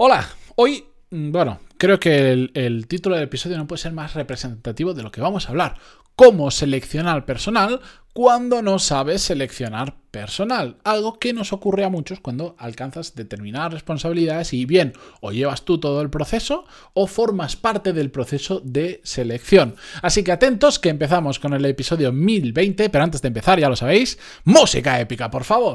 Hola, hoy, mm, bueno, creo que el, título del episodio no puede ser más representativo de lo que vamos a hablar. Cómo seleccionar personal cuando no sabes seleccionar personal. Algo que nos ocurre a muchos cuando alcanzas determinadas responsabilidades y bien, o llevas tú todo el proceso o formas parte del proceso de selección. Así que atentos que empezamos con el episodio 1020, pero antes de empezar, ya lo sabéis, música épica, por favor.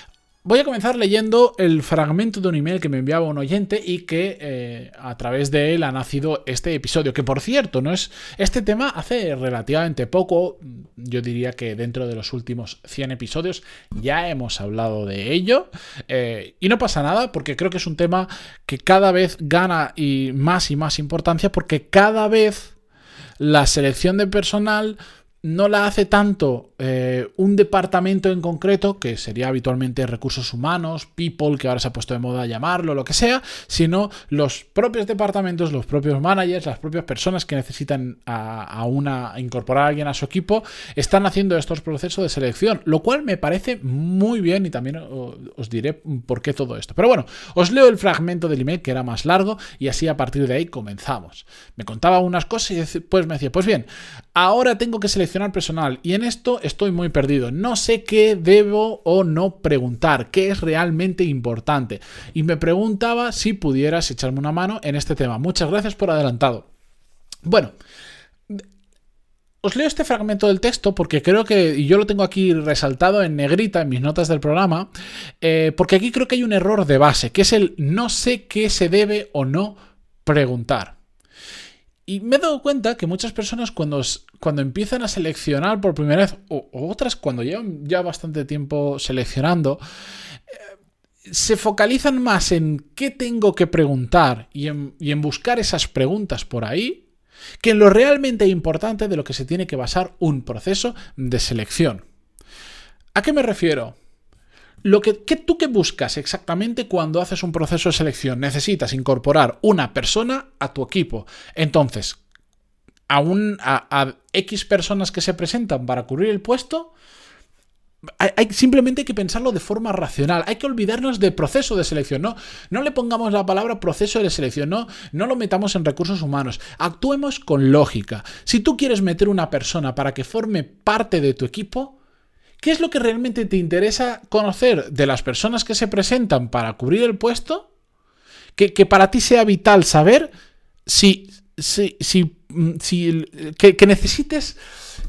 Voy a comenzar leyendo el fragmento de un email que me enviaba un oyente y que eh, a través de él ha nacido este episodio, que por cierto, no es este tema hace relativamente poco, yo diría que dentro de los últimos 100 episodios ya hemos hablado de ello eh, y no pasa nada porque creo que es un tema que cada vez gana y más y más importancia porque cada vez la selección de personal no la hace tanto eh, un departamento en concreto, que sería habitualmente recursos humanos, people, que ahora se ha puesto de moda llamarlo, lo que sea, sino los propios departamentos, los propios managers, las propias personas que necesitan a, una incorporar a alguien a su equipo, están haciendo estos procesos de selección, lo cual me parece muy bien y también os diré por qué todo esto. Pero bueno, os leo el fragmento del email que era más largo y así a partir de ahí comenzamos. Me contaba unas cosas y después me decía, pues bien, ahora tengo que seleccionar personal y en esto estoy muy perdido. No sé qué debo o no preguntar, qué es realmente importante. Y me preguntaba si pudieras echarme una mano en este tema. Muchas gracias por adelantado. Bueno, os leo este fragmento del texto porque creo que, yo lo tengo aquí resaltado en negrita en mis notas del programa, eh, porque aquí creo que hay un error de base, que es el no sé qué se debe o no preguntar. Y me he dado cuenta que muchas personas cuando, cuando empiezan a seleccionar por primera vez, o, otras cuando llevan ya bastante tiempo seleccionando, eh, se focalizan más en qué tengo que preguntar y en, y en buscar esas preguntas por ahí, que en lo realmente importante de lo que se tiene que basar un proceso de selección. ¿A qué me refiero? Lo que, tú que buscas exactamente cuando haces un proceso de selección, necesitas incorporar una persona a tu equipo. Entonces, a, un, a, X personas que se presentan para cubrir el puesto, hay, simplemente hay que pensarlo de forma racional. Hay que olvidarnos de proceso de selección. No, no le pongamos la palabra proceso de selección. No, no lo metamos en recursos humanos. Actuemos con lógica. Si tú quieres meter una persona para que forme parte de tu equipo, ¿Qué es lo que realmente te interesa conocer de las personas que se presentan para cubrir el puesto? Que, para ti sea vital saber si, si, si, mm, que, necesites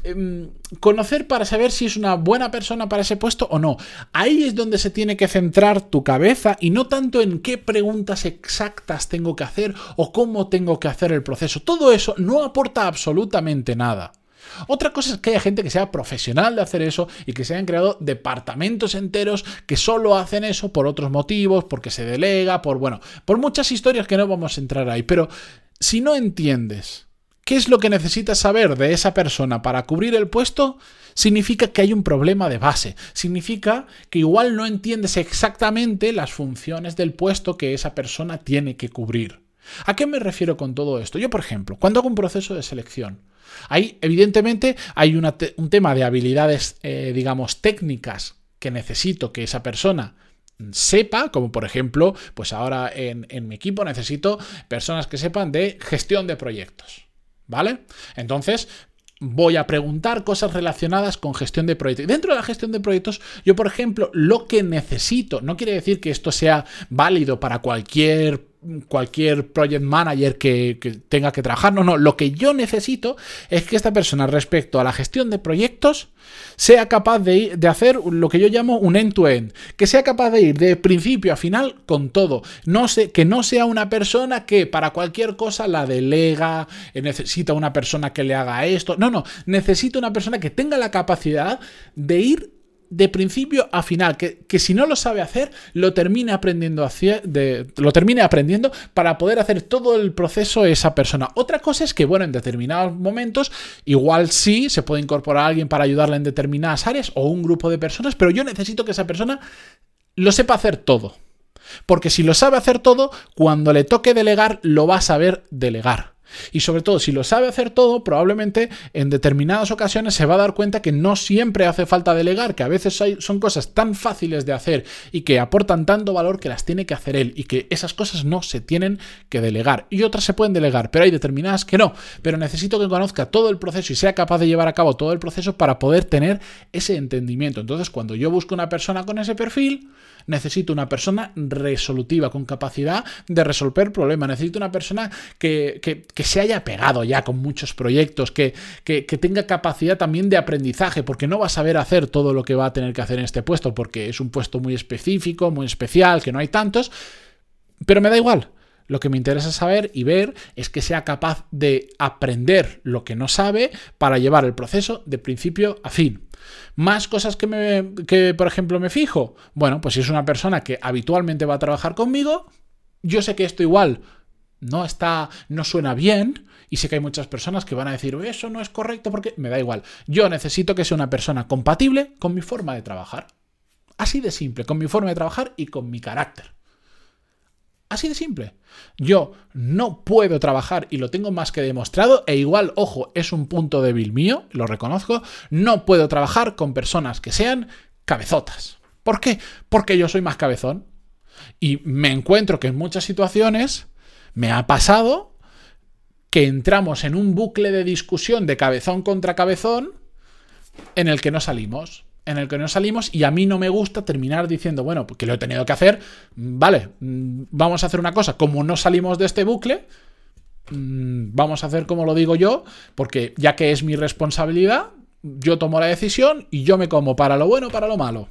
em, conocer para saber si es una buena persona para ese puesto o no. Ahí es donde se tiene que centrar tu cabeza y no tanto en qué preguntas exactas tengo que hacer o cómo tengo que hacer el proceso. Todo eso no aporta absolutamente nada. Otra cosa es que haya gente que sea profesional de hacer eso y que se hayan creado departamentos enteros que solo hacen eso por otros motivos, porque se delega, por bueno, por muchas historias que no vamos a entrar ahí. Pero si no entiendes qué es lo que necesitas saber de esa persona para cubrir el puesto, significa que hay un problema de base. Significa que igual no entiendes exactamente las funciones del puesto que esa persona tiene que cubrir. ¿A qué me refiero con todo esto? Yo, por ejemplo, cuando hago un proceso de selección, Ahí, evidentemente, hay un tema de habilidades, eh, digamos, técnicas que necesito que esa persona sepa, como por ejemplo, pues ahora en, en, mi equipo necesito personas que sepan de gestión de proyectos. ¿Vale? Entonces, voy a preguntar cosas relacionadas con gestión de proyectos. Dentro de la gestión de proyectos, yo, por ejemplo, lo que necesito, no quiere decir que esto sea válido para cualquier cualquier project manager que, tenga que trabajar. No, no, lo que yo necesito es que esta persona respecto a la gestión de proyectos sea capaz de, de hacer lo que yo llamo un end-to-end, que sea capaz de ir de principio a final con todo. No sé, que no sea una persona que para cualquier cosa la delega, eh, necesita una persona que le haga esto. No, no, necesito una persona que tenga la capacidad de ir de principio a final, que, si no lo sabe hacer, lo termine aprendiendo, de, lo termine aprendiendo para poder hacer todo el proceso esa persona. Otra cosa es que, bueno, en determinados momentos, igual sí se puede incorporar a alguien para ayudarle en determinadas áreas o un grupo de personas, pero yo necesito que esa persona lo sepa hacer todo. Porque si lo sabe hacer todo, cuando le toque delegar, lo va a saber delegar. Y sobre todo, si lo sabe hacer todo, probablemente en determinadas ocasiones se va a dar cuenta que no siempre hace falta delegar, que a veces son cosas tan fáciles de hacer y que aportan tanto valor que las tiene que hacer él y que esas cosas no se tienen que delegar. Y otras se pueden delegar, pero hay determinadas que no. Pero necesito que conozca todo el proceso y sea capaz de llevar a cabo todo el proceso para poder tener ese entendimiento. Entonces, cuando yo busco una persona con ese perfil, necesito una persona resolutiva, con capacidad de resolver problemas. Necesito una persona que, se haya pegado ya con muchos proyectos, que, que, tenga capacidad también de aprendizaje, porque no va a saber hacer todo lo que va a tener que hacer en este puesto, porque es un puesto muy específico, muy especial, que no hay tantos, pero me da igual. Lo que me interesa saber y ver es que sea capaz de aprender lo que no sabe para llevar el proceso de principio a fin. Más cosas que, me, que, por ejemplo, me fijo. Bueno, pues si es una persona que habitualmente va a trabajar conmigo, yo sé que esto igual no está, no suena bien, y sé que hay muchas personas que van a decir, eso no es correcto porque me da igual. Yo necesito que sea una persona compatible con mi forma de trabajar. Así de simple, con mi forma de trabajar y con mi carácter. Así de simple. Yo no puedo trabajar y lo tengo más que demostrado e igual, ojo, es un punto débil mío, lo reconozco, no puedo trabajar con personas que sean cabezotas. ¿Por qué? Porque yo soy más cabezón. Y me encuentro que en muchas situaciones me ha pasado que entramos en un bucle de discusión de cabezón contra cabezón en el que no salimos en el que no salimos y a mí no me gusta terminar diciendo, bueno, porque lo he tenido que hacer, vale, mm, vamos a hacer una cosa, como no salimos de este bucle, mm, vamos a hacer como lo digo yo, porque ya que es mi responsabilidad, yo tomo la decisión y yo me como para lo bueno, para lo malo.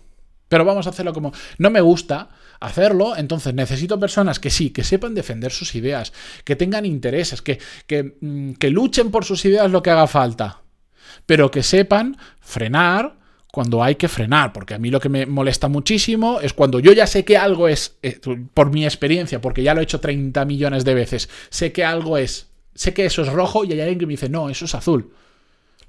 Pero vamos a hacerlo como... No me gusta hacerlo, entonces necesito personas que sí, que sepan defender sus ideas, que tengan intereses, que, que, mm, que luchen por sus ideas lo que haga falta, pero que sepan frenar, cuando hay que frenar, porque a mí lo que me molesta muchísimo es cuando yo ya sé que algo es, eh, por mi experiencia, porque ya lo he hecho 30 millones de veces, sé que algo es, sé que eso es rojo y hay alguien que me dice, no, eso es azul.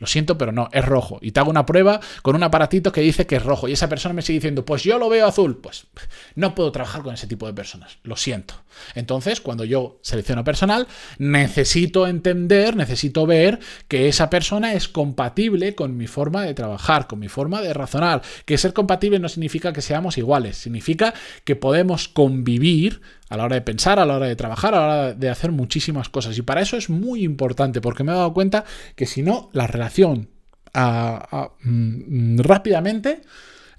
Lo siento, pero no, es rojo. Y te hago una prueba con un aparatito que dice que es rojo. Y esa persona me sigue diciendo, pues yo lo veo azul. Pues no puedo trabajar con ese tipo de personas. Lo siento. Entonces, cuando yo selecciono personal, necesito entender, necesito ver que esa persona es compatible con mi forma de trabajar, con mi forma de razonar. Que ser compatible no significa que seamos iguales, significa que podemos convivir a la hora de pensar, a la hora de trabajar, a la hora de hacer muchísimas cosas. Y para eso es muy importante, porque me he dado cuenta que si no, la relación mm, rápidamente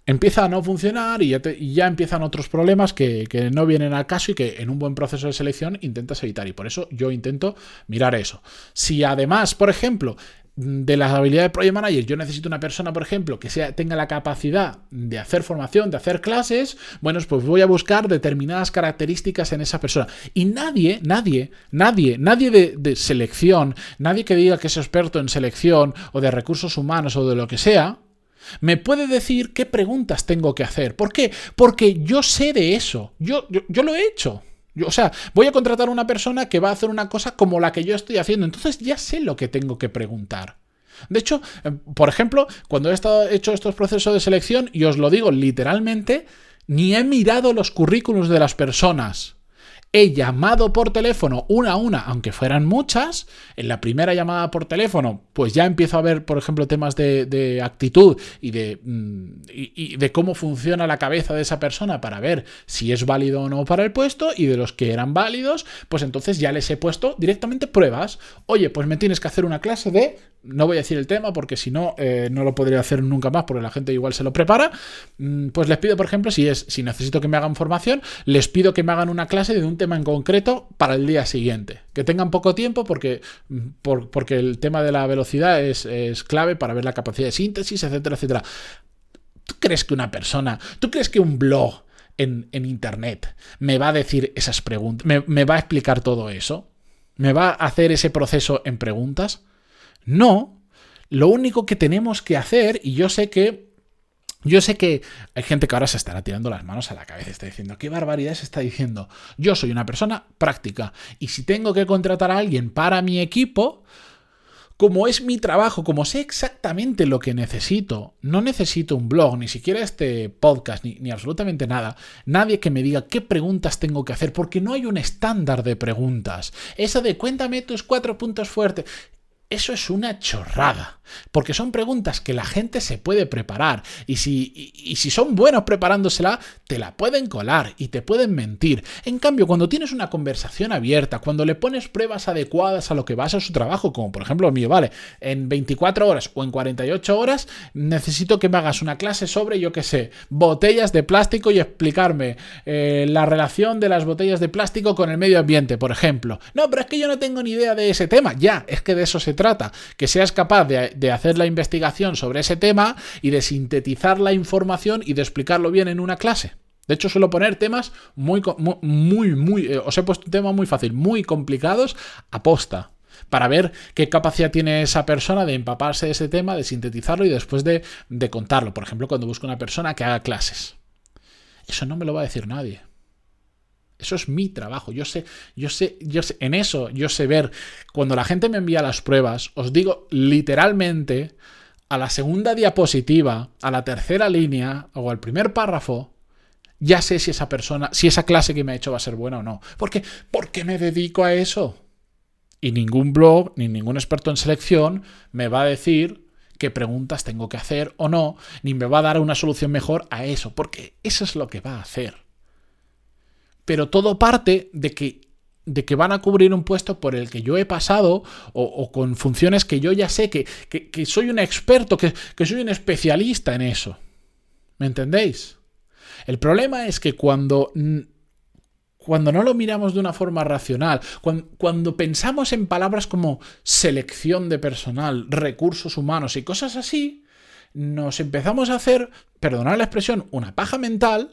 empieza a no funcionar y ya, empiezan otros problemas que, que, no vienen al caso y que en un buen proceso de selección intentas evitar. Y por eso yo intento mirar eso. Si además, por ejemplo, de las habilidades de Project Manager, yo necesito una persona, por ejemplo, que sea, tenga la capacidad de hacer formación, de hacer clases, bueno, pues voy a buscar determinadas características en esa persona. Y nadie, nadie, nadie, nadie de, de selección, nadie que diga que es experto en selección o de recursos humanos o de lo que sea, me puede decir qué preguntas tengo que hacer. ¿Por qué? Porque yo sé de eso. Yo, yo, yo lo he hecho o sea, voy a contratar a una persona que va a hacer una cosa como la que yo estoy haciendo. Entonces ya sé lo que tengo que preguntar. De hecho, eh, por ejemplo, cuando he estado hecho estos procesos de selección, y os lo digo literalmente, ni he mirado los currículos de las personas he llamado por teléfono una a una, aunque fueran muchas, en la primera llamada por teléfono, pues ya empiezo a ver, por ejemplo, temas de, actitud y de, mm, y de, cómo funciona la cabeza de esa persona para ver si es válido o no para el puesto, y de los que eran válidos, pues entonces ya les he puesto directamente pruebas. Oye, pues me tienes que hacer una clase de no voy a decir el tema porque si no, eh, no lo podría hacer nunca más porque la gente igual se lo prepara. Mm, pues les pido, por ejemplo, si es, si necesito que me hagan formación, les pido que me hagan una clase de un tema en concreto para el día siguiente. Que tengan poco tiempo porque, mm, porque el tema de la velocidad es, clave para ver la capacidad de síntesis, etcétera, etcétera. ¿Tú crees que una persona, tú crees que un blog en, internet me va a decir esas preguntas, me va a explicar todo eso? ¿Me va a hacer ese proceso en preguntas? No, lo único que tenemos que hacer, y yo sé que Yo sé que hay gente que ahora se estará tirando las manos a la cabeza, está diciendo, qué barbaridad se está diciendo. Yo soy una persona práctica y si tengo que contratar a alguien para mi equipo, como es mi trabajo, como sé exactamente lo que necesito, no necesito un blog, ni siquiera este podcast, ni, ni, absolutamente nada, nadie que me diga qué preguntas tengo que hacer, porque no hay un estándar de preguntas. Eso de cuéntame tus cuatro puntos fuertes, eso es una chorrada, porque son preguntas que la gente se puede preparar y si, y, si, son buenos preparándosela, te la pueden colar y te pueden mentir. En cambio, cuando tienes una conversación abierta, cuando le pones pruebas adecuadas a lo que vas a su trabajo, como por ejemplo el mío, vale, en 24 horas o en 48 horas necesito que me hagas una clase sobre, yo qué sé, botellas de plástico y explicarme eh, la relación de las botellas de plástico con el medio ambiente, por ejemplo. No, pero es que yo no tengo ni idea de ese tema. Ya, es que de eso se trata, que seas capaz de, hacer la investigación sobre ese tema y de sintetizar la información y de explicarlo bien en una clase. De hecho, suelo poner temas muy, muy, muy, eh, os he puesto un tema muy fácil, muy complicados, aposta, para ver qué capacidad tiene esa persona de empaparse de ese tema, de sintetizarlo y después de, de contarlo. Por ejemplo, cuando busco una persona que haga clases. Eso no me lo va a decir nadie. Eso es mi trabajo. Yo sé, yo sé, yo sé, en eso yo sé ver. Cuando la gente me envía las pruebas, os digo literalmente a la segunda diapositiva, a la tercera línea o al primer párrafo, ya sé si esa persona, si esa clase que me ha hecho va a ser buena o no. ¿Por qué? Porque me dedico a eso. Y ningún blog, ni ningún experto en selección me va a decir qué preguntas tengo que hacer o no, ni me va a dar una solución mejor a eso, porque eso es lo que va a hacer pero todo parte de que, de que van a cubrir un puesto por el que yo he pasado o, con funciones que yo ya sé, que, que, soy un experto, que, soy un especialista en eso. ¿Me entendéis? El problema es que cuando cuando no lo miramos de una forma racional, cuando, cuando, pensamos en palabras como selección de personal, recursos humanos y cosas así, nos empezamos a hacer, perdonad la expresión, una paja mental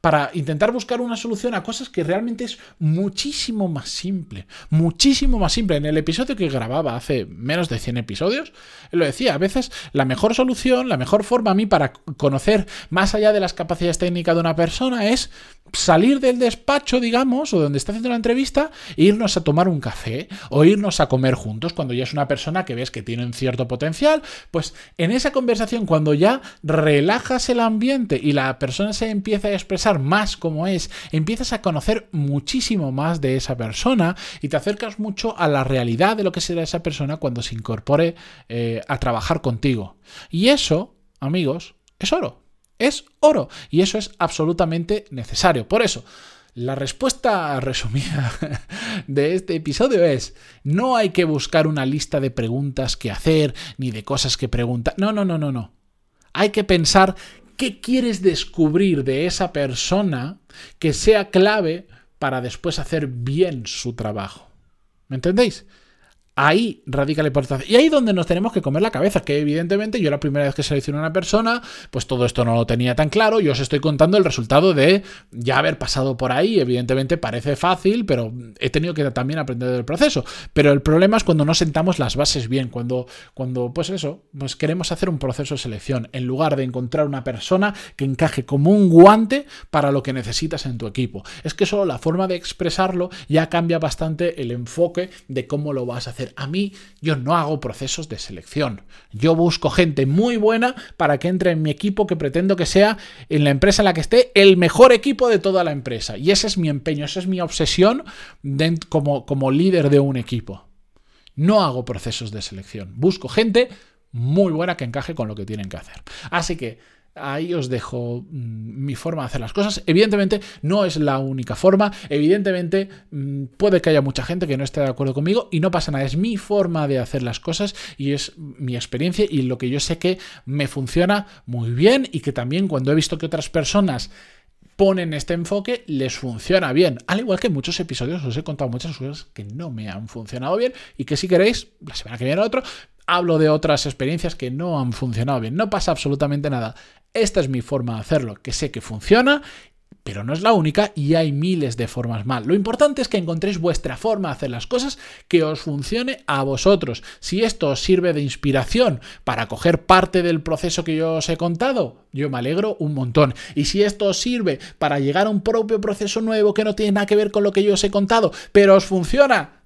para intentar buscar una solución a cosas que realmente es muchísimo más simple, muchísimo más simple. En el episodio que grababa hace menos de 100 episodios, lo decía, a veces la mejor solución, la mejor forma a mí para conocer más allá de las capacidades técnicas de una persona es salir del despacho, digamos, o donde está haciendo la entrevista, e irnos a tomar un café o irnos a comer juntos cuando ya es una persona que ves que tiene un cierto potencial, pues en esa conversación cuando ya relajas el ambiente y la persona se empieza a expresar más como es, empiezas a conocer muchísimo más de esa persona y te acercas mucho a la realidad de lo que será esa persona cuando se incorpore eh, a trabajar contigo. Y eso, amigos, es oro. Es oro. Y eso es absolutamente necesario. Por eso, la respuesta resumida de este episodio es, no hay que buscar una lista de preguntas que hacer, ni de cosas que preguntar. No, no, no, no, no. Hay que pensar ¿Qué quieres descubrir de esa persona que sea clave para después hacer bien su trabajo? ¿Me entendéis? Ahí radica la importancia. Y ahí es donde nos tenemos que comer la cabeza, que evidentemente yo la primera vez que seleccioné a una persona, pues todo esto no lo tenía tan claro. Yo os estoy contando el resultado de ya haber pasado por ahí. Evidentemente parece fácil, pero he tenido que también aprender del proceso. Pero el problema es cuando no sentamos las bases bien, cuando, cuando pues eso, pues queremos hacer un proceso de selección, en lugar de encontrar una persona que encaje como un guante para lo que necesitas en tu equipo. Es que solo la forma de expresarlo ya cambia bastante el enfoque de cómo lo vas a hacer a mí yo no hago procesos de selección. Yo busco gente muy buena para que entre en mi equipo que pretendo que sea en la empresa en la que esté el mejor equipo de toda la empresa. Y ese es mi empeño, esa es mi obsesión como, como líder de un equipo. No hago procesos de selección. Busco gente muy buena que encaje con lo que tienen que hacer. Así que Ahí os dejo mm, mi forma de hacer las cosas. Evidentemente no es la única forma. Evidentemente mm, puede que haya mucha gente que no esté de acuerdo conmigo y no pasa nada. Es mi forma de hacer las cosas y es mi experiencia y lo que yo sé que me funciona muy bien y que también cuando he visto que otras personas ponen este enfoque, les funciona bien. Al igual que en muchos episodios os he contado muchas cosas que no me han funcionado bien y que si queréis, la semana que viene otro, hablo de otras experiencias que no han funcionado bien. No pasa absolutamente nada. Esta es mi forma de hacerlo, que sé que funciona pero no es la única y hay miles de formas mal. Lo importante es que encontréis vuestra forma de hacer las cosas que os funcione a vosotros. Si esto os sirve de inspiración para coger parte del proceso que yo os he contado, yo me alegro un montón. Y si esto os sirve para llegar a un propio proceso nuevo que no tiene nada que ver con lo que yo os he contado, pero os funciona,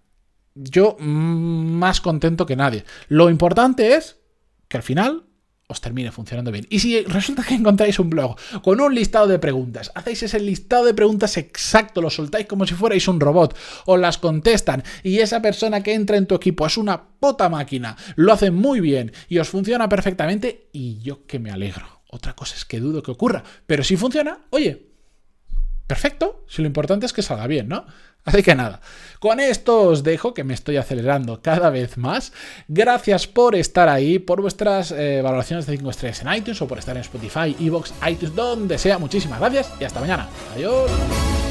yo mm, más contento que nadie. Lo importante es que al final os termine funcionando bien. Y si resulta que encontráis un blog con un listado de preguntas, hacéis ese listado de preguntas exacto, lo soltáis como si fuerais un robot, os las contestan y esa persona que entra en tu equipo es una puta máquina, lo hace muy bien y os funciona perfectamente y yo que me alegro. Otra cosa es que dudo que ocurra, pero si funciona, oye, perfecto, si lo importante es que salga bien, ¿no? Así que nada, con esto os dejo que me estoy acelerando cada vez más. Gracias por estar ahí, por vuestras eh, valoraciones de 5 estrellas en iTunes o por estar en Spotify, Evox, iTunes, donde sea. Muchísimas gracias y hasta mañana. Adiós.